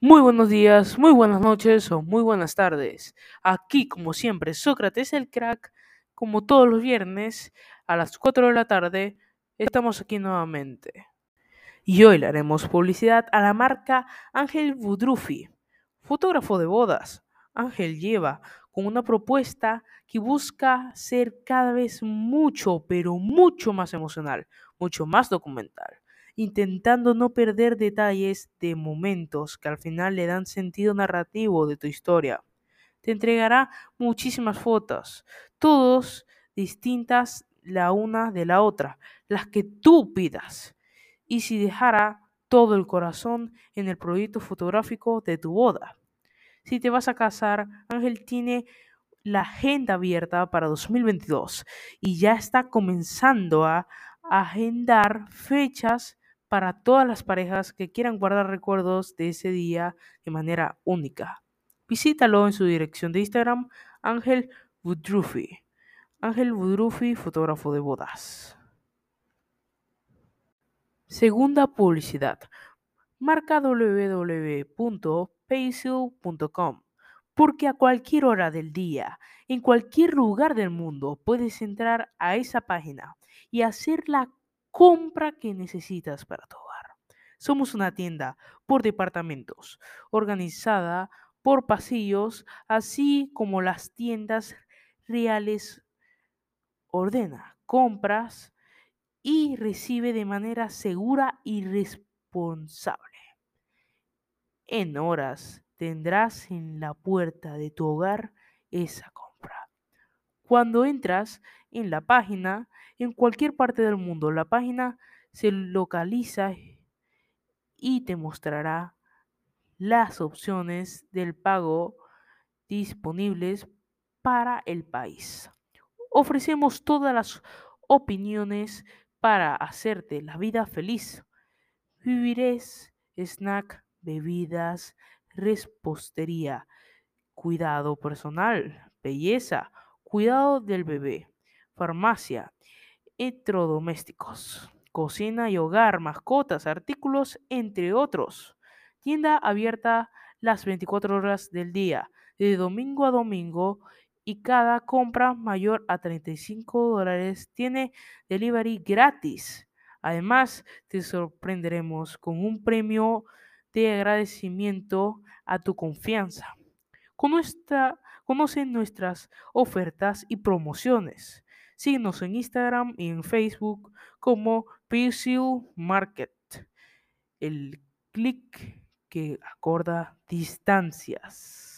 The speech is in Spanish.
Muy buenos días, muy buenas noches o muy buenas tardes. Aquí, como siempre, Sócrates el crack, como todos los viernes a las 4 de la tarde, estamos aquí nuevamente. Y hoy le haremos publicidad a la marca Ángel Budrufi, fotógrafo de bodas. Ángel lleva con una propuesta que busca ser cada vez mucho, pero mucho más emocional, mucho más documental intentando no perder detalles de momentos que al final le dan sentido narrativo de tu historia. Te entregará muchísimas fotos, todos distintas la una de la otra, las que tú pidas. Y si dejara todo el corazón en el proyecto fotográfico de tu boda. Si te vas a casar, Ángel tiene la agenda abierta para 2022 y ya está comenzando a agendar fechas para todas las parejas que quieran guardar recuerdos de ese día de manera única. Visítalo en su dirección de Instagram, Ángel Budrufi. Ángel Budrufi, fotógrafo de bodas. Segunda publicidad. Marca www.paysil.com porque a cualquier hora del día, en cualquier lugar del mundo, puedes entrar a esa página y hacer la compra que necesitas para tu hogar. Somos una tienda por departamentos, organizada por pasillos, así como las tiendas reales ordena compras y recibe de manera segura y responsable. En horas tendrás en la puerta de tu hogar esa compra. Cuando entras en la página, en cualquier parte del mundo, la página se localiza y te mostrará las opciones del pago disponibles para el país. Ofrecemos todas las opiniones para hacerte la vida feliz. Vivirés, snack, bebidas, respostería, cuidado personal, belleza, cuidado del bebé, farmacia, electrodomésticos, cocina y hogar, mascotas, artículos, entre otros. Tienda abierta las 24 horas del día, de domingo a domingo, y cada compra mayor a 35 dólares tiene delivery gratis. Además, te sorprenderemos con un premio de agradecimiento a tu confianza. Conoce nuestras ofertas y promociones. Síguenos en Instagram y en Facebook como Pencil Market. El clic que acorda distancias.